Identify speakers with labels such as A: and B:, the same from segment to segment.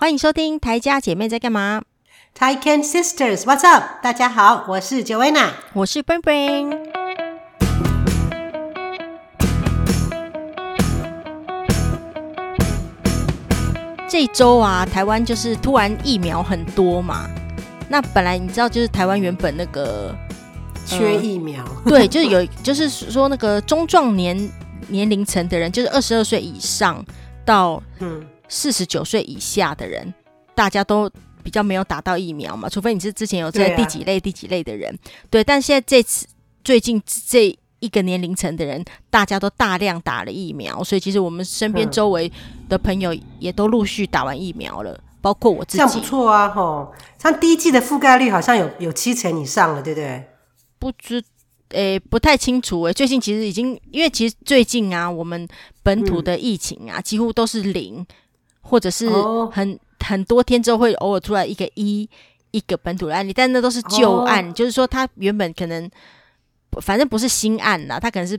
A: 欢迎收听台家姐妹在干嘛
B: ？Taiken Sisters，What's up？大家好，我是 Joanna，
A: 我是 Bring Bring。这一周啊，台湾就是突然疫苗很多嘛。那本来你知道，就是台湾原本那个
B: 缺疫苗，
A: 呃、对，就是有，就是说那个中壮年年龄层的人，就是二十二岁以上到嗯。四十九岁以下的人，大家都比较没有打到疫苗嘛，除非你是之前有在第几类、啊、第几类的人，对。但现在这次最近这一个年龄层的人，大家都大量打了疫苗，所以其实我们身边周围的朋友也都陆续打完疫苗了，包括我自己。
B: 这样不错啊，吼！像第一季的覆盖率好像有有七成以上了，对不对？
A: 不知。诶、欸，不太清楚诶、欸。最近其实已经，因为其实最近啊，我们本土的疫情啊，嗯、几乎都是零。或者是很、哦、很多天之后会偶尔出来一个一一个本土的案例，但那都是旧案，哦、就是说他原本可能反正不是新案啦，他可能是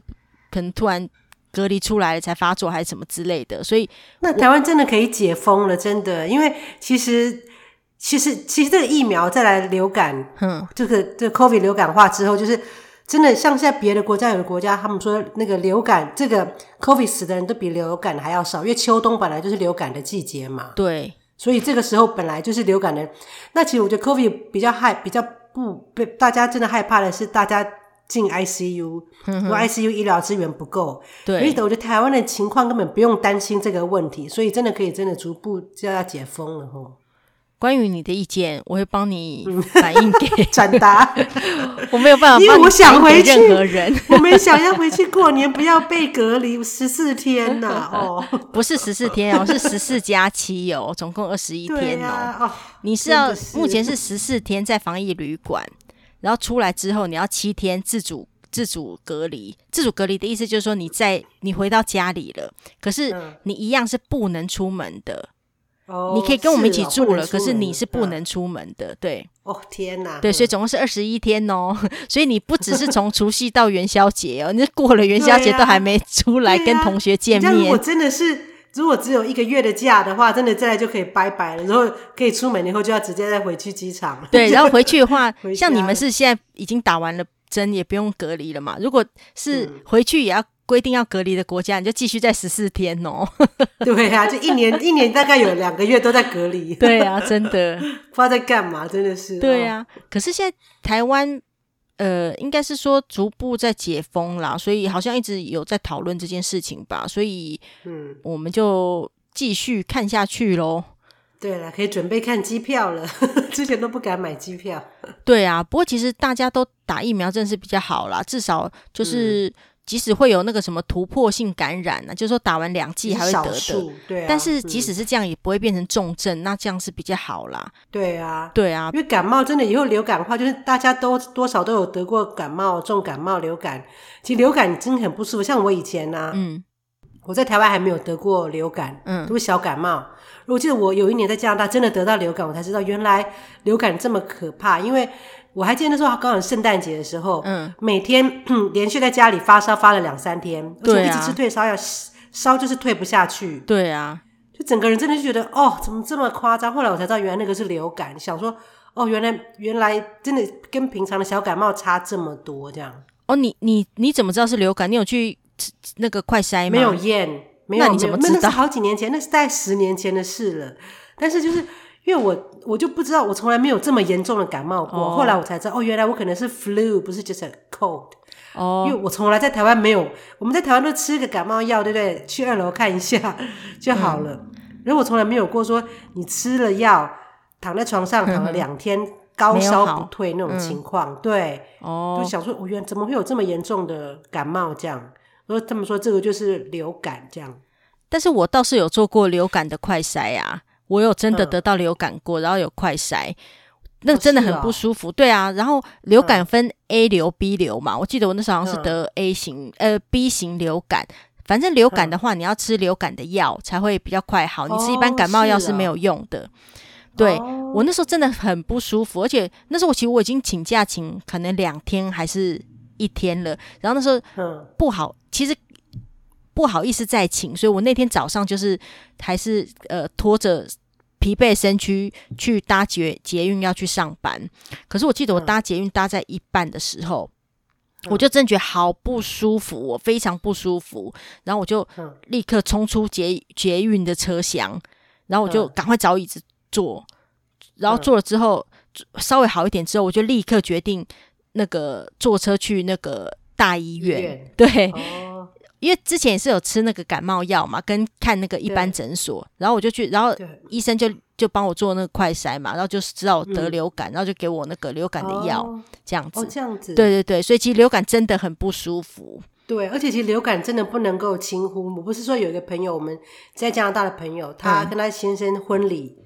A: 可能突然隔离出来才发作还是什么之类的，所以
B: 那台湾真的可以解封了，真的，因为其实其实其实这个疫苗再来流感，嗯，这个这个 COVID 流感化之后就是。真的，像现在别的国家，有的国家他们说那个流感，这个 COVID 死的人都比流感还要少，因为秋冬本来就是流感的季节嘛。
A: 对，
B: 所以这个时候本来就是流感的。那其实我觉得 COVID 比较害，比较不被大家真的害怕的是大家进 ICU，因为 ICU 医疗资源不够。
A: 对，
B: 所以我觉得台湾的情况根本不用担心这个问题，所以真的可以真的逐步就要解封了吼。
A: 关于你的意见，我会帮你反映给
B: 转达。
A: 我没有办法，
B: 因为我想回去。
A: 任何人，
B: 我们想要回去过年，不要被隔离十四天呐、啊！哦，
A: 不是十四天哦，是十四加七哦，总共二十一天哦。
B: 啊、哦，
A: 你是要是目前是十四天在防疫旅馆，然后出来之后你要七天自主自主隔离。自主隔离的意思就是说你在你回到家里了，可是你一样是不能出门的。
B: 哦、
A: 你可以跟我们一起住了，
B: 哦、
A: 可是你是不能出门的，啊、对。
B: 哦天哪！
A: 对，所以总共是二十一天哦，所以你不只是从除夕到元宵节哦，你过了元宵节都还没出来跟同学见面。
B: 如果真的是，如果只有一个月的假的话，真的再来就可以拜拜了，然后可以出门以后就要直接再回去机场。
A: 对，然后回去的话，像你们是现在已经打完了针，也不用隔离了嘛。如果是回去也要。规定要隔离的国家，你就继续在十四天哦。
B: 对啊，就一年一年大概有两个月都在隔离。
A: 对啊，真的 不
B: 知道在干嘛，真的是。
A: 对啊，哦、可是现在台湾呃，应该是说逐步在解封啦，所以好像一直有在讨论这件事情吧。所以嗯，我们就继续看下去喽。
B: 对了，可以准备看机票了。之前都不敢买机票。
A: 对啊，不过其实大家都打疫苗，真的是比较好啦，至少就是。嗯即使会有那个什么突破性感染呢、啊，就是说打完两剂还会得的，
B: 对、啊。
A: 但是即使是这样，也不会变成重症，嗯、那这样是比较好啦。
B: 对啊，
A: 对啊，
B: 因为感冒真的以后流感的话，就是大家都多少都有得过感冒、重感冒、流感。其实流感真的很不舒服，像我以前呢、啊，嗯，我在台湾还没有得过流感，嗯，都是小感冒。我记得我有一年在加拿大真的得到流感，我才知道原来流感这么可怕，因为。我还记得那时候刚好圣诞节的时候，嗯，每天 连续在家里发烧发了两三天，对啊，而且一直吃退烧药，烧就是退不下去，
A: 对啊，
B: 就整个人真的就觉得哦，怎么这么夸张？后来我才知道，原来那个是流感。想说哦，原来原来真的跟平常的小感冒差这么多，这样。
A: 哦，你你你怎么知道是流感？你有去那个快筛吗？
B: 没有验，没有，
A: 那你怎么知道？
B: 那是好几年前，那是大概十年前的事了。但是就是。因为我我就不知道，我从来没有这么严重的感冒过。Oh. 后来我才知道，哦，原来我可能是 flu，不是 just a cold。哦，因为我从来在台湾没有，我们在台湾都吃个感冒药，对不对？去二楼看一下就好了。嗯、然后我从来没有过说你吃了药，躺在床上躺了两天，嗯、高烧不退那种情况。嗯、对，哦，就想说，我原来怎么会有这么严重的感冒这样？然后他们说这个就是流感这样。
A: 但是我倒是有做过流感的快筛啊。我有真的得到流感过，嗯、然后有快筛，那个真的很不舒服。对啊，然后流感分 A 流、B 流嘛，我记得我那时候好像是得 A 型，嗯、呃 B 型流感。反正流感的话，嗯、你要吃流感的药才会比较快好，你吃一般感冒药是没有用的。哦啊、对、哦、我那时候真的很不舒服，而且那时候我其实我已经请假请可能两天还是一天了，然后那时候不好，其实。不好意思再请，所以我那天早上就是还是呃拖着疲惫身躯去搭捷捷运要去上班。可是我记得我搭捷运搭在一半的时候，嗯、我就真觉得好不舒服，我非常不舒服。然后我就立刻冲出捷捷运的车厢，然后我就赶快找椅子坐。然后坐了之后稍微好一点之后，我就立刻决定那个坐车去那个大医院。医院对。哦因为之前也是有吃那个感冒药嘛，跟看那个一般诊所，然后我就去，然后医生就就帮我做那个快筛嘛，然后就知道我得流感，嗯、然后就给我那个流感的药，哦、这样子。
B: 哦，这样子。
A: 对对对，所以其实流感真的很不舒服。
B: 对，而且其实流感真的不能够轻忽。我不是说有一个朋友，我们在加拿大的朋友，他跟他先生婚礼，嗯、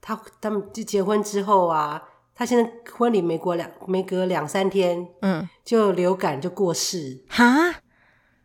B: 他他们就结婚之后啊，他现在婚礼没过两没隔两三天，嗯，就流感就过世。哈？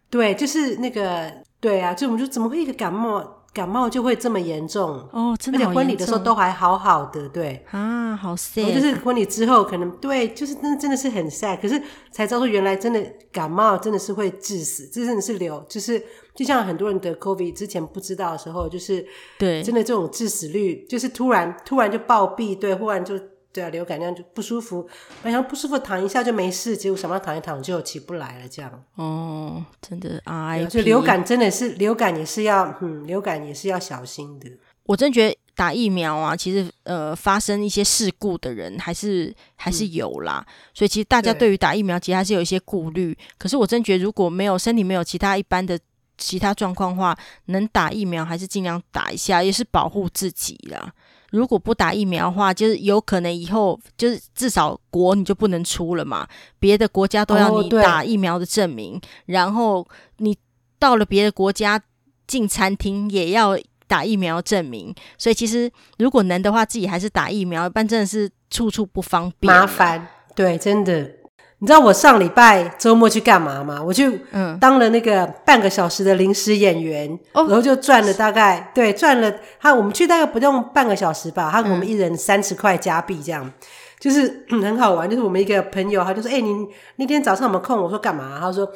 B: 对，就是那个，对啊，就我们说怎么会一个感冒，感冒就会这么严重
A: 哦？真的，
B: 而且婚礼的时候都还好好的，对
A: 啊，好 sad。
B: 就是婚礼之后可能对，就是真真的是很 sad。可是才知道说原来真的感冒真的是会致死，这真的是流，就是就像很多人得 COVID 之前不知道的时候，就是对，真的这种致死率就是突然突然就暴毙，对，忽然就。对啊，流感那样就不舒服，好像不舒服躺一下就没事，结果想要躺一躺就起不来了，这样。
A: 哦，真的啊，
B: 就流感真的是流感也是要，嗯，流感也是要小心的。
A: 我真觉得打疫苗啊，其实呃，发生一些事故的人还是还是有啦，嗯、所以其实大家对于打疫苗其实还是有一些顾虑。可是我真觉得如果没有身体没有其他一般的其他状况的话，能打疫苗还是尽量打一下，也是保护自己啦。如果不打疫苗的话，就是有可能以后就是至少国你就不能出了嘛，别的国家都要你打疫苗的证明，哦、然后你到了别的国家进餐厅也要打疫苗证明，所以其实如果能的话，自己还是打疫苗，一般真的是处处不方便，
B: 麻烦，对，真的。你知道我上礼拜周末去干嘛吗？我去当了那个半个小时的临时演员，嗯、然后就赚了大概、哦、对赚了他我们去大概不用半个小时吧，他给我们一人三十块加币这样，嗯、就是 很好玩。就是我们一个朋友，他就说：“哎、欸，你那天早上有没有空？”我说：“干嘛？”他说：“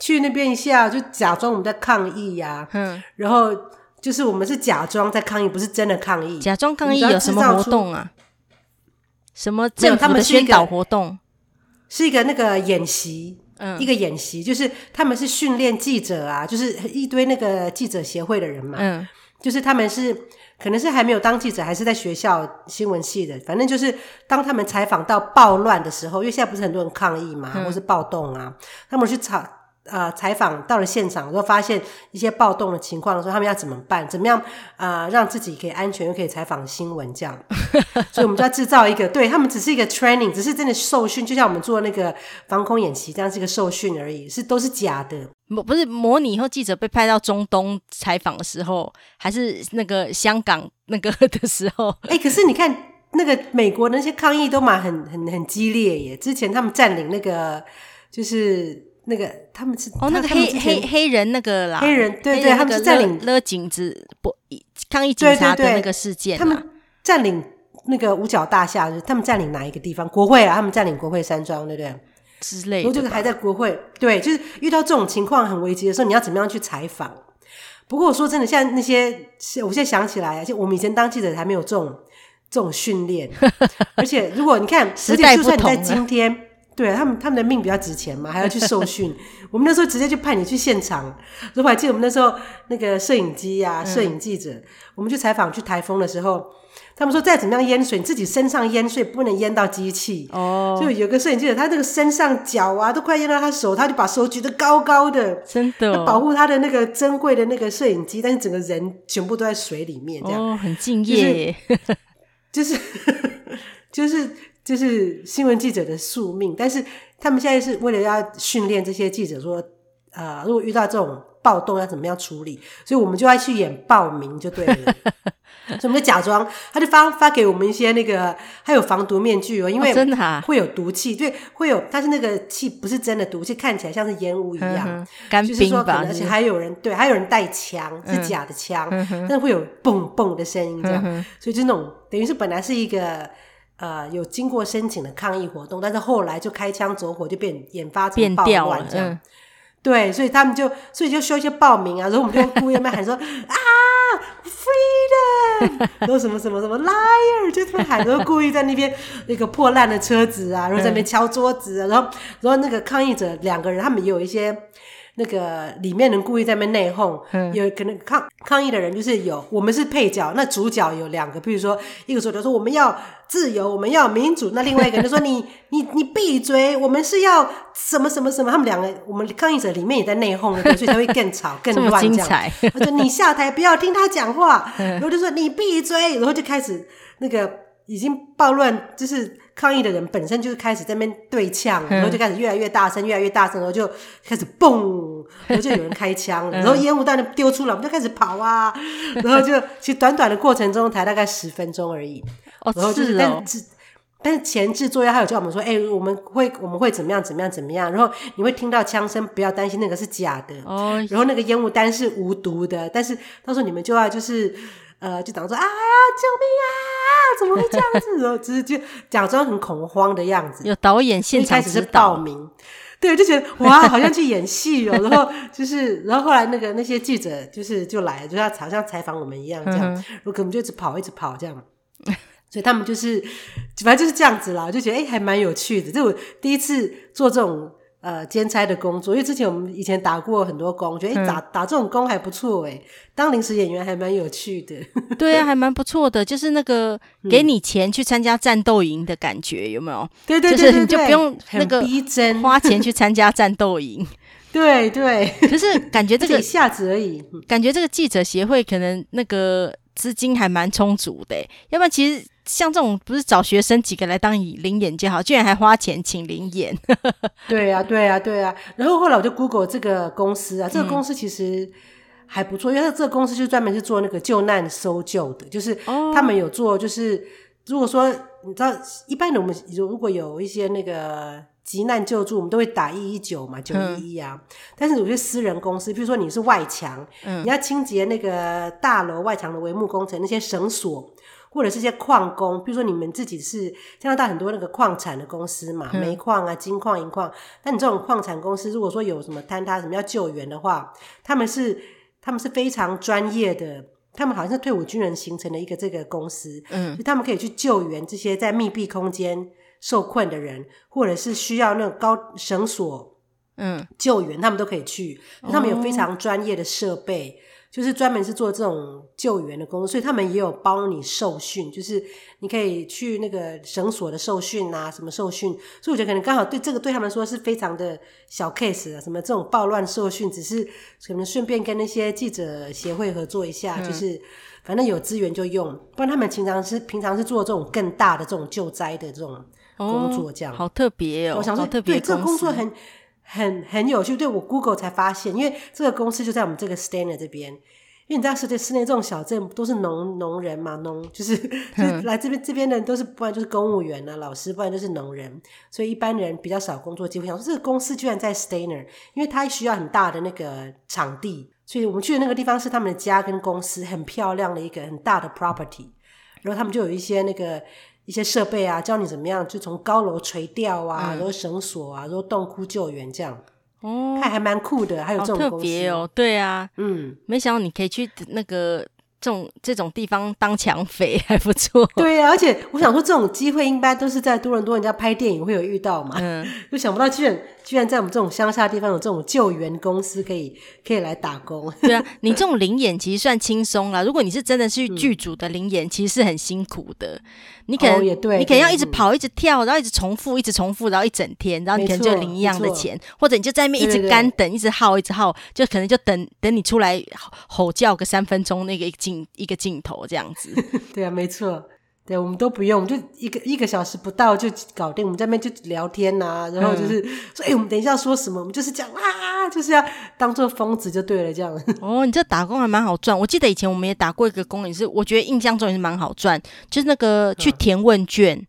B: 去那边一下，就假装我们在抗议呀、啊。”嗯，然后就是我们是假装在抗议，不是真的抗议。
A: 假装抗议有什么活动啊？什么政府的宣导活动？
B: 是一个那个演习，嗯，一个演习，就是他们是训练记者啊，就是一堆那个记者协会的人嘛，嗯，就是他们是可能是还没有当记者，还是在学校新闻系的，反正就是当他们采访到暴乱的时候，因为现在不是很多人抗议嘛，嗯、或是暴动啊，他们去采。呃，采访到了现场，然后发现一些暴动的情况的时候，他们要怎么办？怎么样啊、呃，让自己可以安全又可以采访新闻这样？所以我们就要制造一个，对他们只是一个 training，只是真的受训，就像我们做那个防空演习这样，是一个受训而已，是都是假的。
A: 不是模拟以后记者被派到中东采访的时候，还是那个香港那个的时候？
B: 哎、欸，可是你看那个美国那些抗议都蛮很很很激烈耶，之前他们占领那个就是。那个他们是
A: 哦，那个黑黑黑人那个啦，
B: 黑人对对，他们是占领
A: 勒警子不抗议警察的那个事件，
B: 他们占领那个五角大厦，他们占领哪一个地方？国会啊，他们占领国会山庄，对不对？
A: 之类的。
B: 然后这个还在国会，对，就是遇到这种情况很危机的时候，你要怎么样去采访？不过我说真的，现在那些，我现在想起来，就我们以前当记者还没有这种这种训练，而且如果你看，
A: 时代
B: 就算你在今天。对他们，他们的命比较值钱嘛，还要去受训。我们那时候直接就派你去现场。如果还记得我们那时候那个摄影机呀、啊、摄影记者，嗯、我们去采访去台风的时候，他们说再怎么样淹水，你自己身上淹水不能淹到机器。哦，就有个摄影记者，他那个身上脚啊都快淹到他手，他就把手举得高高的，
A: 真的
B: 保护他的那个珍贵的那个摄影机，但是整个人全部都在水里面，这样
A: 哦，很敬业，
B: 就是 就是。就是就是新闻记者的宿命，但是他们现在是为了要训练这些记者，说，呃，如果遇到这种暴动要怎么样处理，所以我们就要去演暴民就对了，所以我们就假装，他就发发给我们一些那个，还有防毒面具哦，因为真的会有毒气，对，会有，但是那个气不是真的毒气，看起来像是烟雾一样，干冰吧，就是说可能而且还有人对，还有人带枪，是假的枪，但是会有嘣嘣的声音这样，所以就那种等于是本来是一个。呃，有经过申请的抗议活动，但是后来就开枪走火，就变演发成暴乱这样。对，所以他们就所以就需要一些报名啊，然后我们就故意在那边喊说 啊，freedom，然后什么什么什么 liar，就这么喊，然后故意在那边那个破烂的车子啊，然后在那边敲桌子啊，然后然后那个抗议者两个人，他们也有一些。那个里面人故意在那边内讧，嗯、有可能抗抗议的人就是有，我们是配角，那主角有两个，比如说一个主角说我们要自由，我们要民主，那另外一个人就说你 你你闭嘴，我们是要什么什么什么，他们两个我们抗议者里面也在内讧，所以才会更吵 更乱这样。他说你下台不要听他讲话，然后就说你闭嘴，然后就开始那个已经暴乱，就是。抗议的人本身就是开始在那边对呛，然后就开始越来越大声，越来越大声，然后就开始嘣，然后就有人开枪了，然后烟雾弹丢出来，我们就开始跑啊，然后就其实短短的过程中才大概十分钟而已，
A: 哦，
B: 然后就是，但是但是前置作业还有叫我们说，哎、欸，我们会我们会怎么样怎么样怎么样，然后你会听到枪声，不要担心那个是假的，哦，然后那个烟雾弹是无毒的，但是到时候你们就要就是。呃，就讲说啊，救命啊！怎么会这样子？然后只是就假装很恐慌的样子。
A: 有导演现场
B: 开始是报名，对，就觉得哇，好像去演戏哦。然后就是，然后后来那个那些记者就是就来了，就要好像采访我们一样这样。嗯、哼我可能就一直跑，一直跑这样。所以他们就是反正就是这样子啦，就觉得哎，还蛮有趣的。就我第一次做这种。呃，兼差的工作，因为之前我们以前打过很多工，觉得打打这种工还不错哎，当临时演员还蛮有趣的。
A: 对啊，还蛮不错的，就是那个给你钱去参加战斗营的感觉，有没有？
B: 对 对对，对，对，
A: 就是你就不用那个
B: 逼真
A: 花钱去参加战斗营。
B: 对 对，
A: 可是感觉这个
B: 一下子而已，
A: 感觉这个记者协会可能那个资金还蛮充足的，要不然其实。像这种不是找学生几个来当临演就好，居然还花钱请临演。
B: 对呀、啊，对呀、啊，对呀、啊。然后后来我就 Google 这个公司啊，这个公司其实还不错，嗯、因为这个公司就专门是做那个救难搜救的，就是他们有做，就是如果说你知道，一般的我们如果有一些那个急难救助，我们都会打一一九嘛，九一一啊。嗯、但是有些私人公司，比如说你是外墙，嗯、你要清洁那个大楼外墙的帷幕工程，那些绳索。或者是些矿工，比如说你们自己是加拿大很多那个矿产的公司嘛，煤矿啊、金矿、银矿。那你这种矿产公司，如果说有什么坍塌、什么要救援的话，他们是他们是非常专业的，他们好像是退伍军人形成的一个这个公司，嗯，就他们可以去救援这些在密闭空间受困的人，或者是需要那种高绳索，嗯，救援他们都可以去，他们有非常专业的设备。就是专门是做这种救援的工作，所以他们也有帮你受训，就是你可以去那个绳索的受训啊，什么受训。所以我觉得可能刚好对这个对他们说是非常的小 case 啊，什么这种暴乱受训，只是可能顺便跟那些记者协会合作一下，嗯、就是反正有资源就用。不然他们平常是平常是做这种更大的这种救灾的这种工作，这样、哦、
A: 好特别哦。
B: 我想说，
A: 特别
B: 对这个工作很。很很有趣，对，我 Google 才发现，因为这个公司就在我们这个 Stayner 这边。因为你知道，世界室内这种小镇都是农农人嘛，农就是 就是来这边这边的人都是，不然就是公务员啊、老师，不然就是农人，所以一般人比较少工作机会。想说这个公司居然在 Stainer，因为它需要很大的那个场地，所以我们去的那个地方是他们的家跟公司，很漂亮的一个很大的 property，然后他们就有一些那个。一些设备啊，教你怎么样，就从高楼垂钓啊，嗯、然后绳索啊，然后洞窟救援这样。哦，看还蛮酷的，还有这种。
A: 特别哦，对啊，
B: 嗯，
A: 没想到你可以去那个。这种这种地方当抢匪 还不
B: 错，对、啊，而且我想说，这种机会应该都是在多伦多人家拍电影会有遇到嘛，嗯，就想不到居然居然在我们这种乡下地方有这种救援公司可以可以来打工。
A: 对啊，你这种灵演其实算轻松啦。如果你是真的是剧组的灵演，嗯、其实是很辛苦的。你可能、哦、也对，你可能要一直跑，嗯、一直跳，然后一直重复，一直重复，然后一整天，然后你可能就领一样的钱，或者你就在那边一直干等，一直耗，一直耗，就可能就等等你出来吼叫个三分钟那个镜。一个镜头这样子，
B: 对啊，没错，对，我们都不用，就一个一个小时不到就搞定。我们在那边就聊天呐、啊，然后就是说，哎、嗯，我们等一下说什么？我们就是讲啊，就是要当做疯子就对了，这样。
A: 哦，你这打工还蛮好赚。我记得以前我们也打过一个工，也是我觉得印象中也是蛮好赚，就是那个去填问卷，嗯、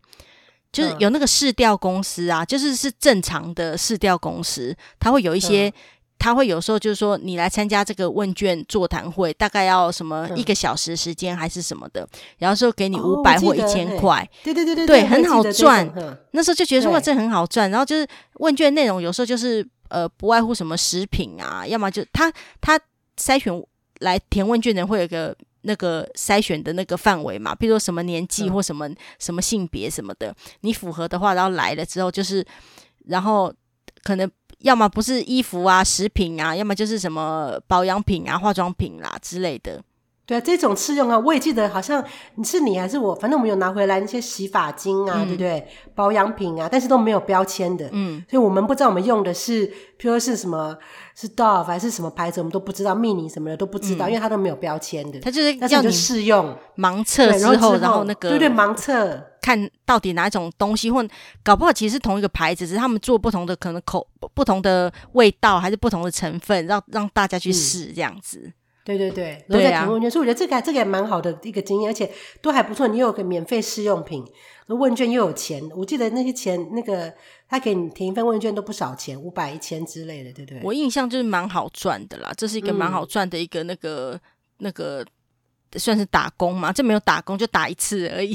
A: 就是有那个市调公司啊，就是是正常的市调公司，它会有一些。嗯他会有时候就是说，你来参加这个问卷座谈会，大概要什么一个小时时间还是什么的，嗯、然后说给你五百或一千块，
B: 对对对对，
A: 对，很好赚。那时候就觉得说哇，这很好赚。然后就是问卷内容有时候就是呃，不外乎什么食品啊，要么就他他筛选来填问卷的人会有一个那个筛选的那个范围嘛，比如说什么年纪或什么、嗯、什么性别什么的，你符合的话，然后来了之后就是，然后可能要么不是衣服啊、食品啊，要么就是什么保养品啊、化妆品啦、啊、之类的。
B: 对啊，这种试用啊，我也记得，好像你是你还是我，反正我们有拿回来那些洗发精啊，嗯、对不对？保养品啊，但是都没有标签的，嗯，所以我们不知道我们用的是，譬如说是什么，是 Dove 还是什么牌子，我们都不知道，Mini 什么的都不知道，嗯、因为它都没有标签的。
A: 它就是要你试用盲测
B: 然后，
A: 然后那个
B: 对对盲测，
A: 看到底哪一种东西，或搞不好其实是同一个牌子，只是他们做不同的，可能口不同的味道，还是不同的成分，让让大家去试这样子。嗯
B: 对对对，然后再填问卷，所以我觉得这个这个也蛮好的一个经验，而且都还不错。你有个免费试用品，问卷又有钱，我记得那些钱，那个他给你填一份问卷都不少钱，五百、一千之类的，对不对？
A: 我印象就是蛮好赚的啦，这是一个蛮好赚的一个那个、嗯、那个算是打工嘛，这没有打工就打一次而已。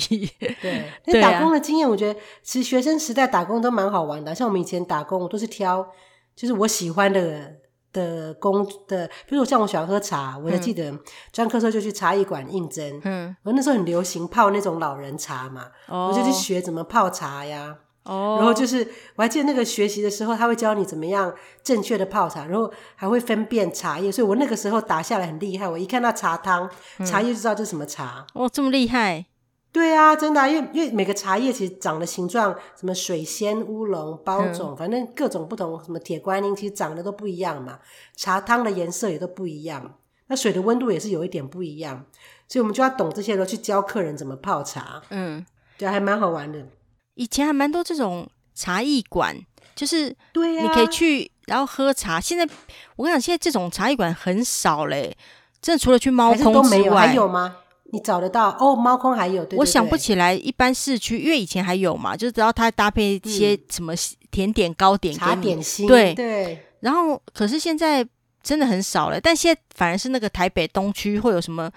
B: 对，那打工的经验，我觉得其实学生时代打工都蛮好玩的，像我们以前打工，我都是挑就是我喜欢的。的工的，比如说像我喜欢喝茶，我还记得专科时候就去茶艺馆应征，嗯，我那时候很流行泡那种老人茶嘛，哦、我就去学怎么泡茶呀，哦，然后就是我还记得那个学习的时候，他会教你怎么样正确的泡茶，然后还会分辨茶叶，所以我那个时候打下来很厉害，我一看到茶汤、茶叶就知道这是什么茶，
A: 哦，这么厉害。
B: 对啊，真的啊，因为因为每个茶叶其实长的形状，什么水仙、乌龙、包种，嗯、反正各种不同，什么铁观音，其实长得都不一样嘛。茶汤的颜色也都不一样，那水的温度也是有一点不一样，所以我们就要懂这些，都去教客人怎么泡茶。嗯，对，还蛮好玩的。
A: 以前还蛮多这种茶艺馆，就是
B: 对呀，
A: 你可以去然后喝茶。现在我跟你讲，现在这种茶艺馆很少嘞，真的除了去猫空之外，
B: 都没有，还有吗？你找得到哦？猫空还有，对对对，
A: 我想不起来。一般市区，因为以前还有嘛，就是只要它搭配一些什么甜点、糕点、
B: 茶点心，
A: 对
B: 对。
A: 然后，可是现在真的很少了。但现在反而是那个台北东区会有什么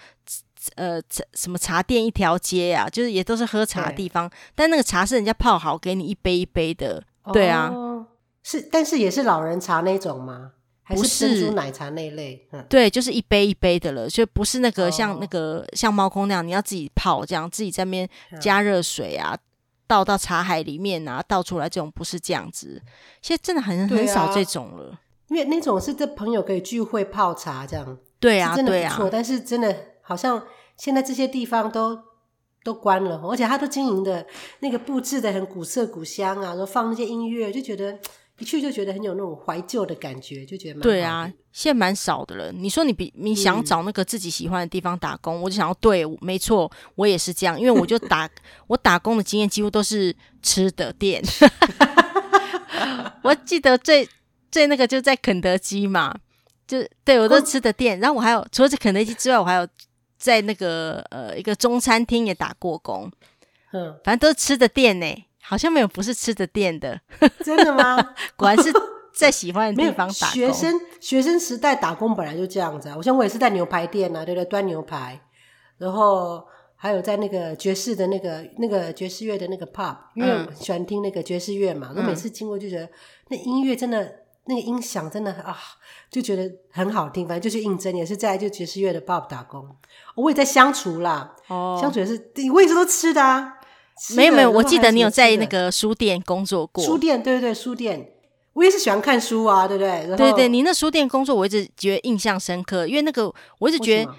A: 呃什么茶店一条街啊，就是也都是喝茶的地方。但那个茶是人家泡好给你一杯一杯的，对啊，
B: 哦、是，但是也是老人茶那种吗？不是珍珠奶茶那类，嗯、
A: 对，就是一杯一杯的了，就不是那个像那个、哦、像猫空那样，你要自己泡，这样自己在那边加热水啊，嗯、倒到茶海里面啊，倒出来这种不是这样子。现在真的很、啊、很少这种了，
B: 因为那种是这朋友可以聚会泡茶这样，
A: 对啊，
B: 真的不错。
A: 对啊、
B: 但是真的好像现在这些地方都都关了，而且他都经营的那个布置的很古色古香啊，然后放那些音乐，就觉得。一去就觉得很有那种怀旧的感觉，就觉得蛮
A: 对啊，现在蛮少的了。你说你比你想找那个自己喜欢的地方打工，嗯、我就想要对，没错，我也是这样，因为我就打我打工的经验几乎都是吃的店。我记得最最那个就在肯德基嘛，就对我都吃的店。然后我还有除了在肯德基之外，我还有在那个呃一个中餐厅也打过工。嗯，反正都是吃的店呢、欸。好像没有不是吃的店的，
B: 真的吗？
A: 果然是在喜欢的地方打工。
B: 学生学生时代打工本来就这样子啊，我像我也是在牛排店啊，对不对？端牛排，然后还有在那个爵士的那个那个爵士乐的那个 pub，因为我喜欢听那个爵士乐嘛，我、嗯、每次经过就觉得那音乐真的那个音响真的啊，就觉得很好听。反正就去应征，也是在就爵士乐的爸爸打工。我也在相处啦，哦，相处也是，我一直都吃的啊。
A: 没有没有，我记得你有在那个书店工作过。
B: 书店，对对对，书店，我也是喜欢看书啊，对不对？对
A: 对对，你那书店工作，我一直觉得印象深刻，因为那个我一直觉得，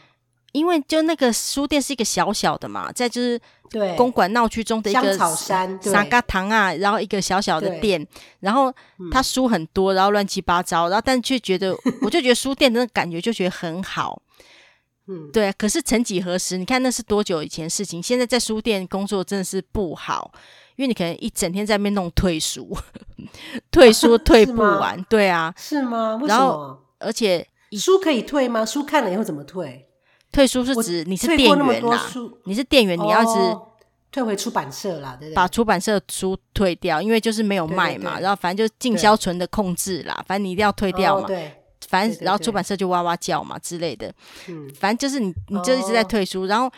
A: 因为就那个书店是一个小小的嘛，在就是公馆闹区中的一个
B: 草山
A: 沙嘎堂啊，然后一个小小的店，然后他书很多，然后乱七八糟，然后但却觉得，我就觉得书店的那感觉就觉得很好。嗯，对，可是曾几何时，你看那是多久以前事情？现在在书店工作真的是不好，因为你可能一整天在那边弄退书，退书退不完，啊、对啊，
B: 是吗？为什么？然后
A: 而且
B: 书可以退吗？书看了以后怎么退？
A: 退书是指你是店员啦，你是店员，你要是、哦、
B: 退回出版社啦，对不对？
A: 把出版社书退掉，因为就是没有卖嘛，然后反正就进销存的控制啦，反正你一定要退掉嘛。哦、对。反正，然后出版社就哇哇叫嘛之类的。嗯，反正就是你，你就一直在退书。哦、然后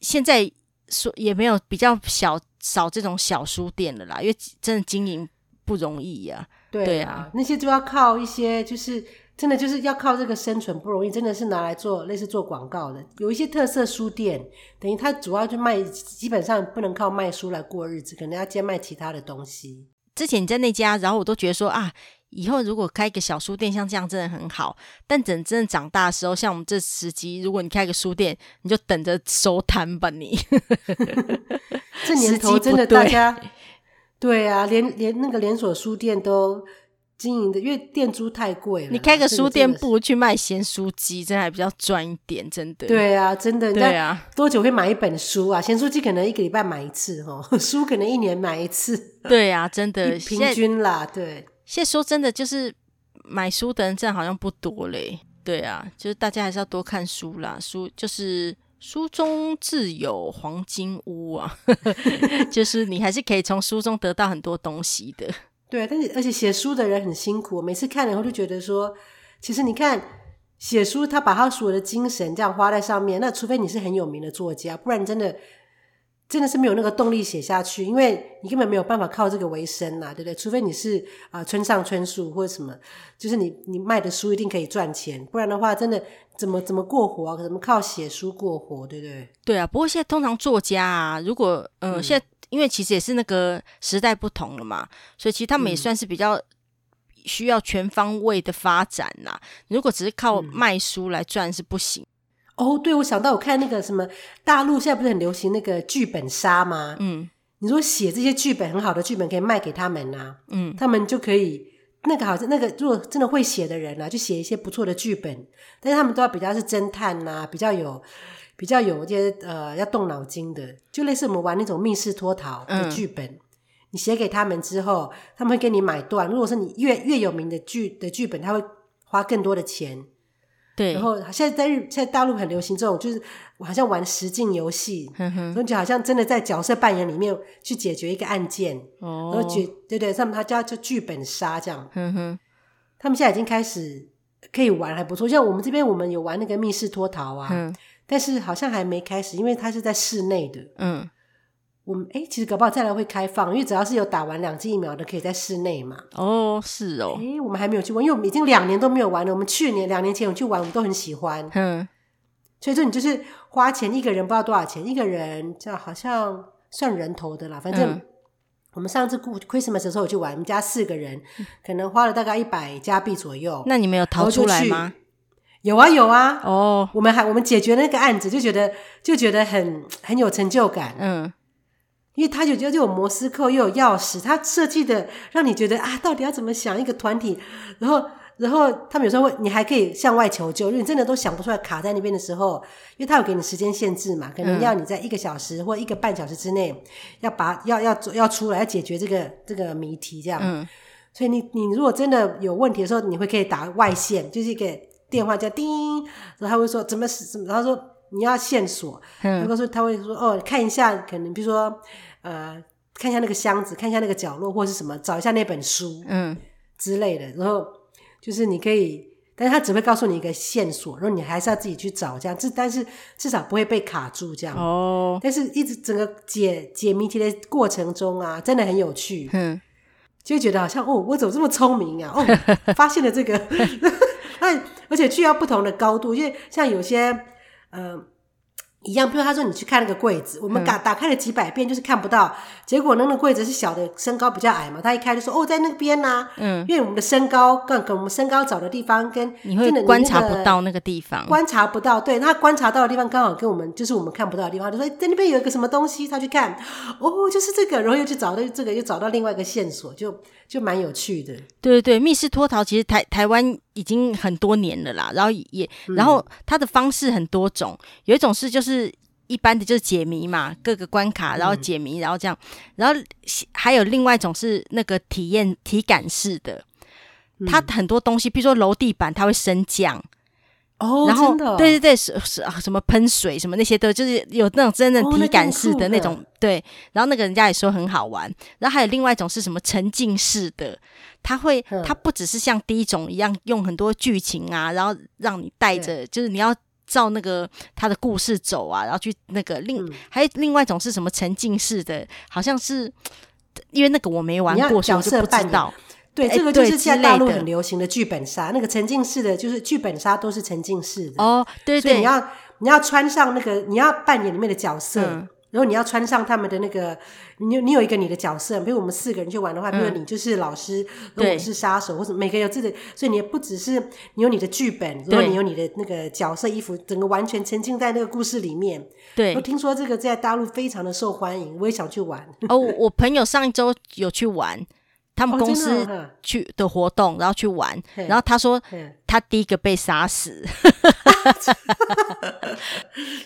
A: 现在说也没有比较小少这种小书店了啦，因为真的经营不容易呀、
B: 对啊，那些就要靠一些，就是真的就是要靠这个生存不容易，真的是拿来做类似做广告的。有一些特色书店，等于它主要就卖，基本上不能靠卖书来过日子，可能要兼卖其他的东西。
A: 之前你在那家，然后我都觉得说啊。以后如果开一个小书店，像这样真的很好。但等真正长大的时候，像我们这时机，如果你开个书店，你就等着收摊吧你。
B: 这年头真的大家，对啊，连连那个连锁书店都经营的，因为店租太贵了。
A: 你开个书店，不如去卖咸酥鸡，真的还比较赚一点，真的。
B: 对啊，真的。
A: 对啊，
B: 多久会买一本书啊？咸酥鸡可能一个礼拜买一次哦，书可能一年买一次。
A: 对啊，真的
B: 平均啦，对。
A: 现在说真的，就是买书的人真的好像不多嘞。对啊，就是大家还是要多看书啦。书就是书中自有黄金屋啊，就是你还是可以从书中得到很多东西的。
B: 对啊，但是而且写书的人很辛苦，每次看了以后就觉得说，其实你看写书，他把他所有的精神这样花在上面，那除非你是很有名的作家，不然真的。真的是没有那个动力写下去，因为你根本没有办法靠这个为生呐、啊，对不对？除非你是啊、呃、村上春树或者什么，就是你你卖的书一定可以赚钱，不然的话，真的怎么怎么过活啊？怎么靠写书过活，对不对？
A: 对啊，不过现在通常作家啊，如果呃、嗯、现在因为其实也是那个时代不同了嘛，所以其实他们也算是比较需要全方位的发展呐、啊。如果只是靠卖书来赚是不行。
B: 哦，对，我想到我看那个什么大陆现在不是很流行那个剧本杀吗？嗯，你说写这些剧本很好的剧本可以卖给他们啊，嗯，他们就可以那个好像那个如果真的会写的人啊，就写一些不错的剧本，但是他们都要比较是侦探呐、啊，比较有比较有一些呃要动脑筋的，就类似我们玩那种密室脱逃的剧本，嗯、你写给他们之后，他们会给你买断。如果是你越越有名的剧的剧本，他会花更多的钱。
A: 对，
B: 然后现在在日，现在大陆很流行这种，就是好像玩实境游戏，嗯哼，就好像真的在角色扮演里面去解决一个案件，哦，然后解，对对，他们他叫叫剧本杀这样，嗯哼，他们现在已经开始可以玩，还不错。像我们这边，我们有玩那个密室脱逃啊，嗯，但是好像还没开始，因为它是在室内的，嗯。我们哎，其实搞不好再来会开放，因为只要是有打完两剂疫苗的，可以在室内嘛。
A: 哦，是哦。
B: 哎，我们还没有去玩，因为我们已经两年都没有玩了。我们去年两年前有去玩，我们都很喜欢。嗯。所以说，你就是花钱一个人不知道多少钱，一个人这好像算人头的啦。反正我们上次过 Christmas 的时候有去玩，我们家四个人可能花了大概一百加币左右。
A: 那你们有逃出来吗？
B: 有啊，有啊。哦。我们还我们解决那个案子，就觉得就觉得很很有成就感。嗯。因为他就觉得就有摩斯扣又有钥匙，他设计的让你觉得啊，到底要怎么想一个团体？然后，然后他们有时候会，你还可以向外求救，因为你真的都想不出来卡在那边的时候，因为他有给你时间限制嘛，可能要你在一个小时或一个半小时之内要把要要要出来要解决这个这个谜题这样。嗯。所以你你如果真的有问题的时候，你会可以打外线，就是一个电话叫叮，然后他会说怎么怎么，然后说。你要线索，如果说他会说哦，看一下，可能比如说呃，看一下那个箱子，看一下那个角落，或是什么，找一下那本书，嗯之类的。然后就是你可以，但是他只会告诉你一个线索，然后你还是要自己去找这样。至但是至少不会被卡住这样。哦。但是一直整个解解谜题的过程中啊，真的很有趣。嗯。就会觉得好像哦，我怎么这么聪明啊？哦，发现了这个。那而且去到不同的高度，因为像有些。嗯、呃，一样。比如他说你去看那个柜子，我们打打开了几百遍，就是看不到。结果那个柜子是小的，身高比较矮嘛，他一开就说哦，在那边呐、啊。嗯，因为我们的身高跟跟我们身高找的地方跟
A: 你会观察不到那个地方，
B: 观察不到。对，他观察到的地方刚好跟我们就是我们看不到的地方，就说在那边有一个什么东西，他去看，哦，就是这个，然后又去找到这个，又找到另外一个线索，就。就蛮有趣的，
A: 对对对，密室脱逃其实台台湾已经很多年了啦，然后也，然后它的方式很多种，有一种是就是一般的就是解谜嘛，各个关卡然后解谜，然后这样，然后还有另外一种是那个体验体感式的，它很多东西，比如说楼地板它会升降。
B: 哦，
A: 然
B: 后
A: 对对对，是是啊，什么喷水什么那些都就是有那种真正体感式的那种、对，然后那个人家也说很好玩，然后还有另外一种是什么沉浸式的，它会它不只是像第一种一样用很多剧情啊，然后让你带着，就是你要照那个他的故事走啊，然后去那个另、嗯、还有另外一种是什么沉浸式的，好像是因为那个我没玩过，所以我就不知道。
B: 对，这个就是现在大陆很流行的剧本杀，那个沉浸式的就是剧本杀都是沉浸式的
A: 哦。对对，
B: 所以你要你要穿上那个，你要扮演里面的角色。嗯然后你要穿上他们的那个，你你有一个你的角色，比如我们四个人去玩的话，比如你就是老师，如果我是杀手，或者每个人有自己的，所以你也不只是你有你的剧本，然后你有你的那个角色衣服，整个完全沉浸在那个故事里面。
A: 对，
B: 我听说这个在大陆非常的受欢迎，我也想去玩。
A: 哦，我朋友上一周有去玩，他们公司去的活动，然后去玩，然后他说他第一个被杀死。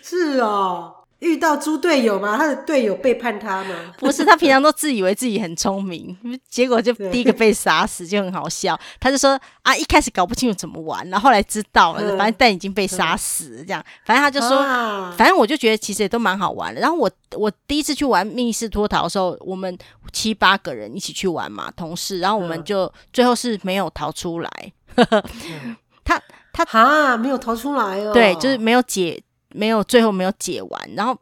B: 是哦。遇到猪队友吗？他的队友背叛他吗？
A: 不是，他平常都自以为自己很聪明，结果就第一个被杀死，就很好笑。他就说啊，一开始搞不清楚怎么玩，然后后来知道了，反正但已经被杀死，这样。反正他就说，反正我就觉得其实也都蛮好玩的。然后我我第一次去玩密室脱逃的时候，我们七八个人一起去玩嘛，同事，然后我们就最后是没有逃出来。他他
B: 啊没有逃出来哦，
A: 对，就是没有解。没有，最后没有解完，然后，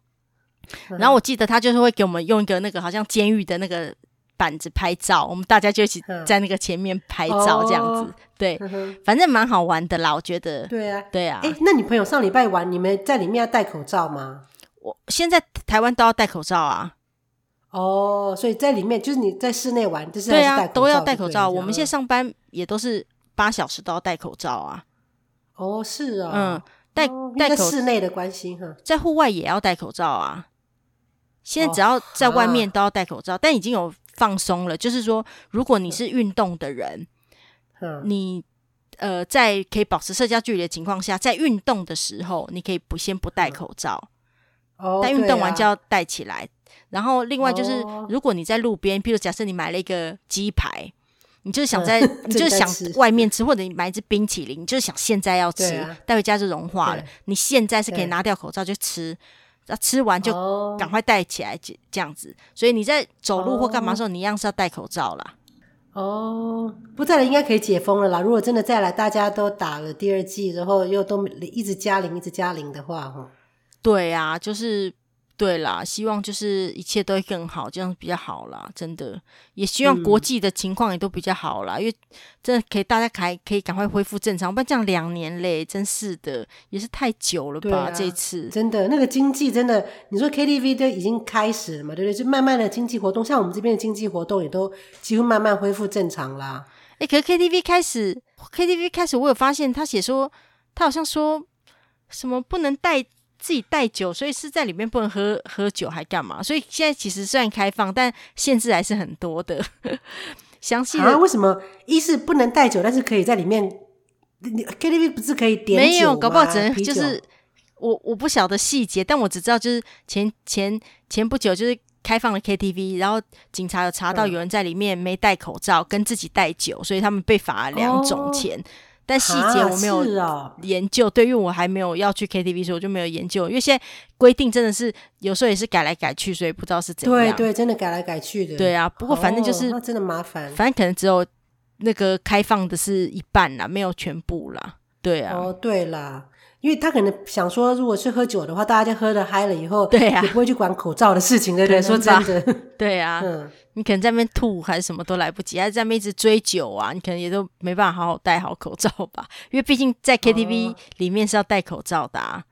A: 然后我记得他就是会给我们用一个那个好像监狱的那个板子拍照，我们大家就一起在那个前面拍照这样子，哦、对，反正蛮好玩的啦，我觉得。
B: 对啊，
A: 对啊。
B: 哎，那你朋友上礼拜玩，你们在里面要戴口罩吗？
A: 我现在台湾都要戴口罩啊。
B: 哦，所以在里面就是你在室内玩，就是
A: 对啊，都要戴口罩。我们现在上班也都是八小时都要戴口罩啊。
B: 哦，是啊，
A: 嗯。戴戴口
B: 室内的关系哈，
A: 在户外也要戴口罩啊。现在只要在外面都要戴口罩，但已经有放松了。就是说，如果你是运动的人，你呃在可以保持社交距离的情况下，在运动的时候，你可以不先不戴口罩，但运动完就要戴起来。然后另外就是，如果你在路边，譬如假设你买了一个鸡排。你就是想在，嗯、你就是想外面吃，或者你买一支冰淇淋，你就是想现在要吃，带、啊、回家就融化了。你现在是可以拿掉口罩就吃，那吃完就赶快戴起来，这这样子。所以你在走路或干嘛的时候，你一样是要戴口罩啦。
B: 哦，不再来应该可以解封了啦。如果真的再来，大家都打了第二剂，然后又都一直加零，一直加零的话，哈，
A: 对啊，就是。对啦，希望就是一切都会更好，这样比较好啦。真的，也希望国际的情况也都比较好啦，嗯、因为真的可以大家还可以赶快恢复正常，不然这样两年嘞，真是的，也是太久了吧？啊、这次
B: 真的那个经济真的，你说 KTV 都已经开始了嘛，对不对？就慢慢的经济活动，像我们这边的经济活动也都几乎慢慢恢复正常啦。
A: 哎，可是 KTV 开始，KTV 开始，我有发现他写说，他好像说什么不能带。自己带酒，所以是在里面不能喝喝酒，还干嘛？所以现在其实虽然开放，但限制还是很多的。详细的、啊、
B: 为什么？一是不能带酒，但是可以在里面。KTV 不是可以点酒吗？
A: 没有，搞不好只能就是我我不晓得细节，但我只知道就是前前前不久就是开放了 KTV，然后警察有查到有人在里面没戴口罩，跟自己带酒，所以他们被罚了两种钱。哦但细节我没有研究，对，因为我还没有要去 KTV，所以我就没有研究。因为现在规定真的是有时候也是改来改去，所以不知道是怎样。
B: 对对，真的改来改去的。
A: 对啊，不过反正就是
B: 那真的麻烦。
A: 反正可能只有那个开放的是一半啦，没有全部啦。对啊。
B: 哦，对啦，因为他可能想说，如果是喝酒的话，大家就喝得嗨了以后，
A: 对啊，
B: 也不会去管口罩的事情，对不对？说真的，对
A: 啊。嗯。你可能在那边吐还是什么都来不及，还是在那边一直追酒啊？你可能也都没办法好好戴好口罩吧？因为毕竟在 KTV 里面是要戴口罩的啊。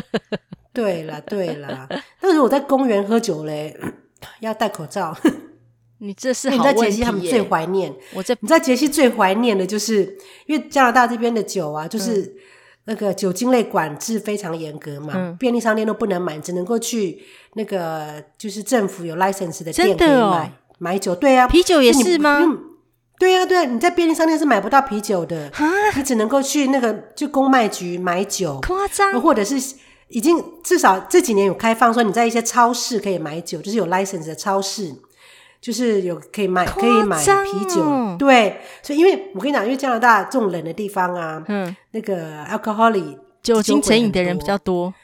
B: 对啦，对啦。但是我在公园喝酒嘞，要戴口罩。
A: 你这是。
B: 你在杰西他们最怀念，我在你在杰西最怀念的就是，因为加拿大这边的酒啊，就是那个酒精类管制非常严格嘛，嗯、便利商店都不能买，只能够去。那个就是政府有 license 的店可以买、哦、买酒，对啊，
A: 啤酒也是吗？
B: 对啊，对啊，你在便利商店是买不到啤酒的，你只能够去那个就公卖局买酒，
A: 夸张，
B: 或者是已经至少这几年有开放说你在一些超市可以买酒，就是有 license 的超市，就是有可以买可以买啤酒，对，所以因为我跟你讲，因为加拿大这种冷的地方啊，嗯，那个 alcoholic
A: 酒精成瘾的人比较多。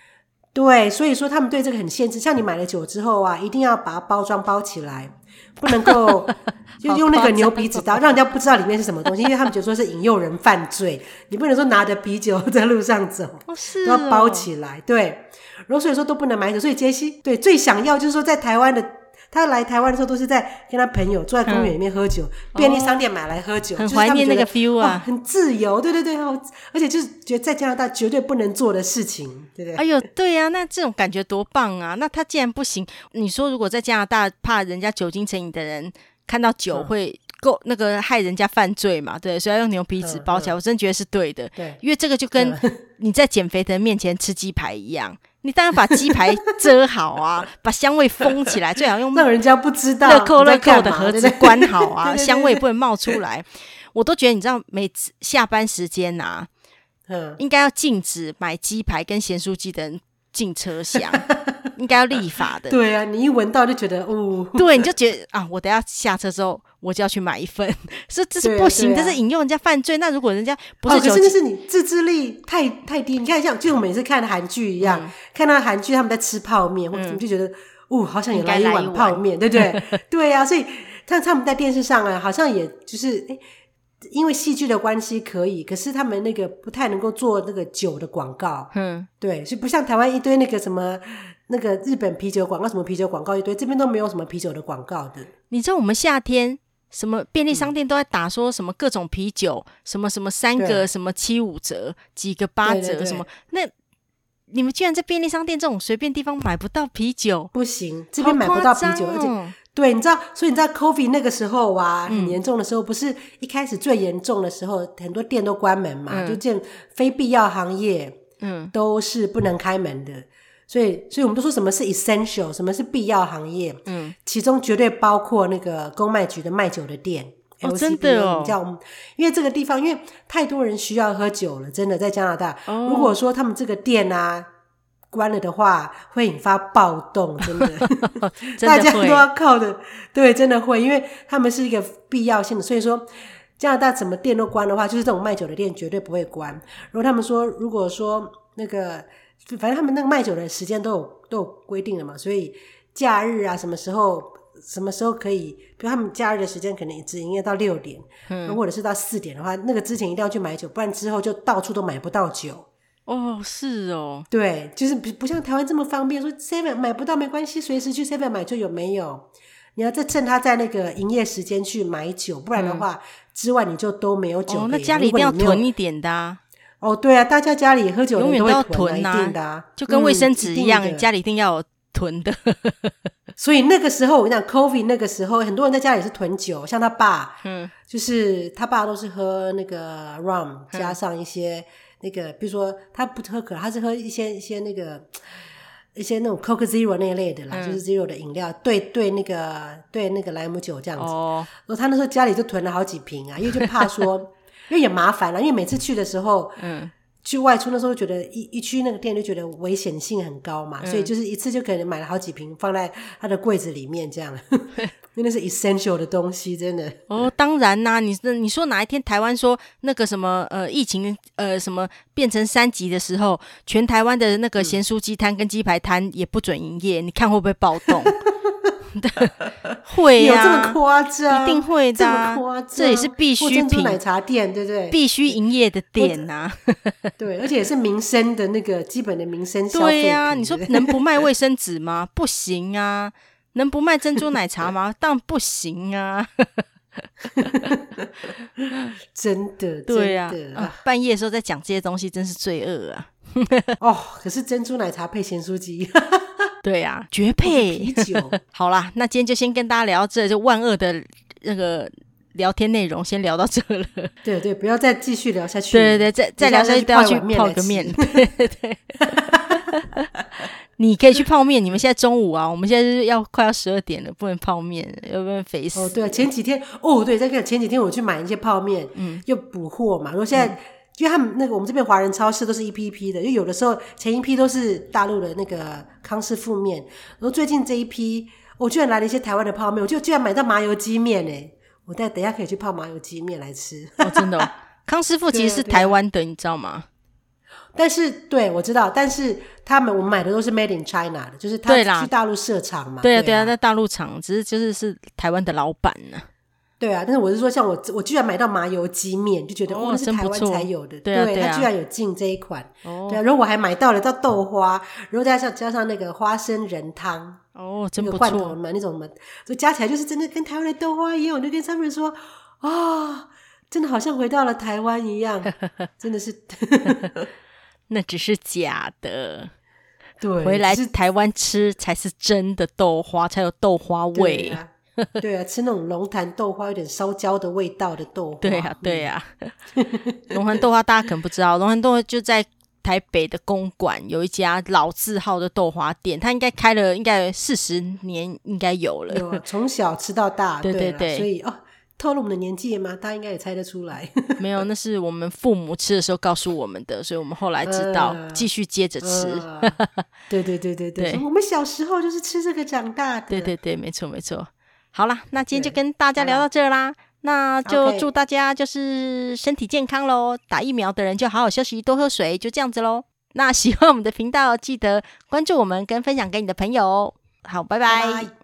B: 对，所以说他们对这个很限制。像你买了酒之后啊，一定要把它包装包起来，不能够 就用那个牛鼻子刀，让人家不知道里面是什么东西，因为他们觉得说是引诱人犯罪。你不能说拿着啤酒在路上走，
A: 哦是哦，
B: 都要包起来。对，然后所以说都不能买酒。所以杰西对最想要就是说在台湾的他来台湾的时候都是在跟他朋友坐在公园里面喝酒，嗯、便利商店买来喝酒，
A: 哦、很怀念那个 feel 啊，
B: 很自由，对对对，而且就是觉得在加拿大绝对不能做的事情，对不对？
A: 哎呦，对呀、啊，那这种感觉多棒啊！那他既然不行，你说如果在加拿大怕人家酒精成瘾的人看到酒会够那个害人家犯罪嘛？对，所以要用牛皮纸包起来，嗯嗯、我真觉得是对的。
B: 对，
A: 因为这个就跟你在减肥的人面前吃鸡排一样。你当然把鸡排遮好啊，把香味封起来，最好用
B: 让人家不知道
A: 乐扣乐扣的盒子关好啊，香味不能冒出来。我都觉得，你知道，每次下班时间呐、啊，嗯，应该要禁止买鸡排跟咸酥鸡的人进车厢，应该要立法的。
B: 对啊，你一闻到就觉得，哦，
A: 对，你就觉得啊，我等下下车之后。我就要去买一份，说这是不行，这是引诱人家犯罪。那如果人家不是，
B: 可是那是你自制力太太低。你看，像就我每次看韩剧一样，看到韩剧他们在吃泡面，或者怎么就觉得，哦，好想也来一碗泡面，对不对？对啊，所以看他们在电视上啊，好像也就是诶，因为戏剧的关系可以，可是他们那个不太能够做那个酒的广告，嗯，对，所以不像台湾一堆那个什么那个日本啤酒广告，什么啤酒广告一堆，这边都没有什么啤酒的广告的。
A: 你知道我们夏天。什么便利商店都在打，说什么各种啤酒，嗯、什么什么三个什么七五折，几个八折，对对对，什么那你们居然在便利商店这种随便地方买不到啤酒？
B: 不行，这边买不到啤酒，哦、而且对，你知道，所以你知道，COVID 那个时候啊，很严重的时候，嗯、不是一开始最严重的时候，很多店都关门嘛，嗯、就见非必要行业，嗯，都是不能开门的。所以，所以我们都说什么是 essential，什么是必要行业？嗯，其中绝对包括那个公卖局的卖酒的店。
A: 哦，真的哦，
B: 叫，因为这个地方，因为太多人需要喝酒了，真的在加拿大。哦，如果说他们这个店啊关了的话，会引发暴动，真的，真的大家都要靠的。对，真的会，因为他们是一个必要性的。所以说，加拿大什么店都关的话，就是这种卖酒的店绝对不会关。如果他们说，如果说那个。反正他们那个卖酒的时间都有都有规定的嘛，所以假日啊，什么时候什么时候可以，比如他们假日的时间可能只营业到六点，嗯，或者是到四点的话，那个之前一定要去买酒，不然之后就到处都买不到酒。
A: 哦，是哦，
B: 对，就是不不像台湾这么方便，说 seven 买不到没关系，随时去 seven 买就有没有？你要再趁他在那个营业时间去买酒，不然的话、嗯、之外你就都没有酒。哦，
A: 那家里一定要囤一点的啊。
B: 哦，对啊，大家家里喝酒
A: 永远都要囤
B: 啊，一定的啊，
A: 就跟卫生纸一样，嗯、家里一定要有囤的。
B: 所以那个时候我跟你讲，COVID 那个时候，很多人在家里是囤酒，像他爸，嗯，就是他爸都是喝那个 rum，加上一些、嗯、那个，比如说他不喝可乐，他是喝一些一些那个一些那种 Coke Zero 那一类的啦，嗯、就是 Zero 的饮料，兑兑，那个兑那个莱姆酒这样子。哦，然后他那时候家里就囤了好几瓶啊，因为就怕说。因为也麻烦了，因为每次去的时候，嗯，去外出那时候觉得一一去那个店就觉得危险性很高嘛，嗯、所以就是一次就可能买了好几瓶放在他的柜子里面这样，因为那是 essential 的东西，真的。
A: 哦，当然啦、啊，你你说哪一天台湾说那个什么呃疫情呃什么变成三级的时候，全台湾的那个咸酥鸡摊跟鸡排摊也不准营业，嗯、你看会不会暴动？会呀、啊，
B: 有这么夸张？
A: 一定会的、啊，
B: 这么夸张，
A: 这也是必需品。
B: 奶茶店，对不对？
A: 必须营业的店呐、啊，
B: 对，而且也是民生的那个基本的民生消费。
A: 对呀、啊，你说能不卖卫生纸吗？不行啊，能不卖珍珠奶茶吗？当然不行啊。
B: 真的，
A: 对呀、
B: 啊
A: 啊，半夜的时候在讲这些东西，真是罪恶啊。
B: 哦，可是珍珠奶茶配咸酥鸡。
A: 对呀、啊，绝配
B: 啤酒。
A: 好啦，那今天就先跟大家聊到这，就万恶的那个聊天内容，先聊到这了。
B: 对对，不要再继续聊下去。
A: 对对对，再再聊下去都要去泡个面。对对 对，你可以去泡面。你们现在中午啊，我们现在是要快要十二点了，不能泡面，要不然肥死。
B: 哦，对，前几天哦，对，再看前几天我去买一些泡面，嗯，又补货嘛。然后现在。嗯因为他们那个我们这边华人超市都是一批一批的，因为有的时候前一批都是大陆的那个康师傅面，然后最近这一批我居然来了一些台湾的泡面，我就居然买到麻油鸡面诶，我待等一下可以去泡麻油鸡面来吃。
A: 哦，真的哦，康师傅其实是台湾的，你知道吗？
B: 但是对我知道，但是他们我们买的都是 Made in China 的，就是他去大陆设厂嘛。
A: 对啊，对啊，在大陆厂，只是就是是台湾的老板呢。
B: 对啊，但是我是说，像我，我居然买到麻油鸡面，就觉得哦，那是台湾才有的。对，他居然有进这一款。哦，对啊，然后我还买到了到豆花，然后加上加上那个花生仁汤。
A: 哦，真不错。
B: 罐头嘛，那种嘛，所以加起来就是真的跟台湾的豆花一样。我就跟他们说啊、哦，真的好像回到了台湾一样，真的是。
A: 那只是假的，
B: 对，
A: 回来台湾吃才是真的豆花，才有豆花味。
B: 对啊，对啊，吃那种龙潭豆花，有点烧焦的味道的豆花。
A: 对啊，对啊。龙潭豆花大家可能不知道，龙潭豆花就在台北的公馆有一家老字号的豆花店，它应该开了应该四十年，应该有了。
B: 有啊，从小吃到大，
A: 对对对，
B: 所以哦。透露我们的年纪吗？大家应该也猜得出来。
A: 没有，那是我们父母吃的时候告诉我们的，所以我们后来知道，呃、继续接着吃。呃、
B: 对对对对对，我们小时候就是吃这个长大的。
A: 对对对，没错没错。好啦，那今天就跟大家聊到这啦。那就祝大家就是身体健康喽！打疫苗的人就好好休息，多喝水，就这样子喽。那喜欢我们的频道，记得关注我们跟分享给你的朋友。好，拜拜。拜拜。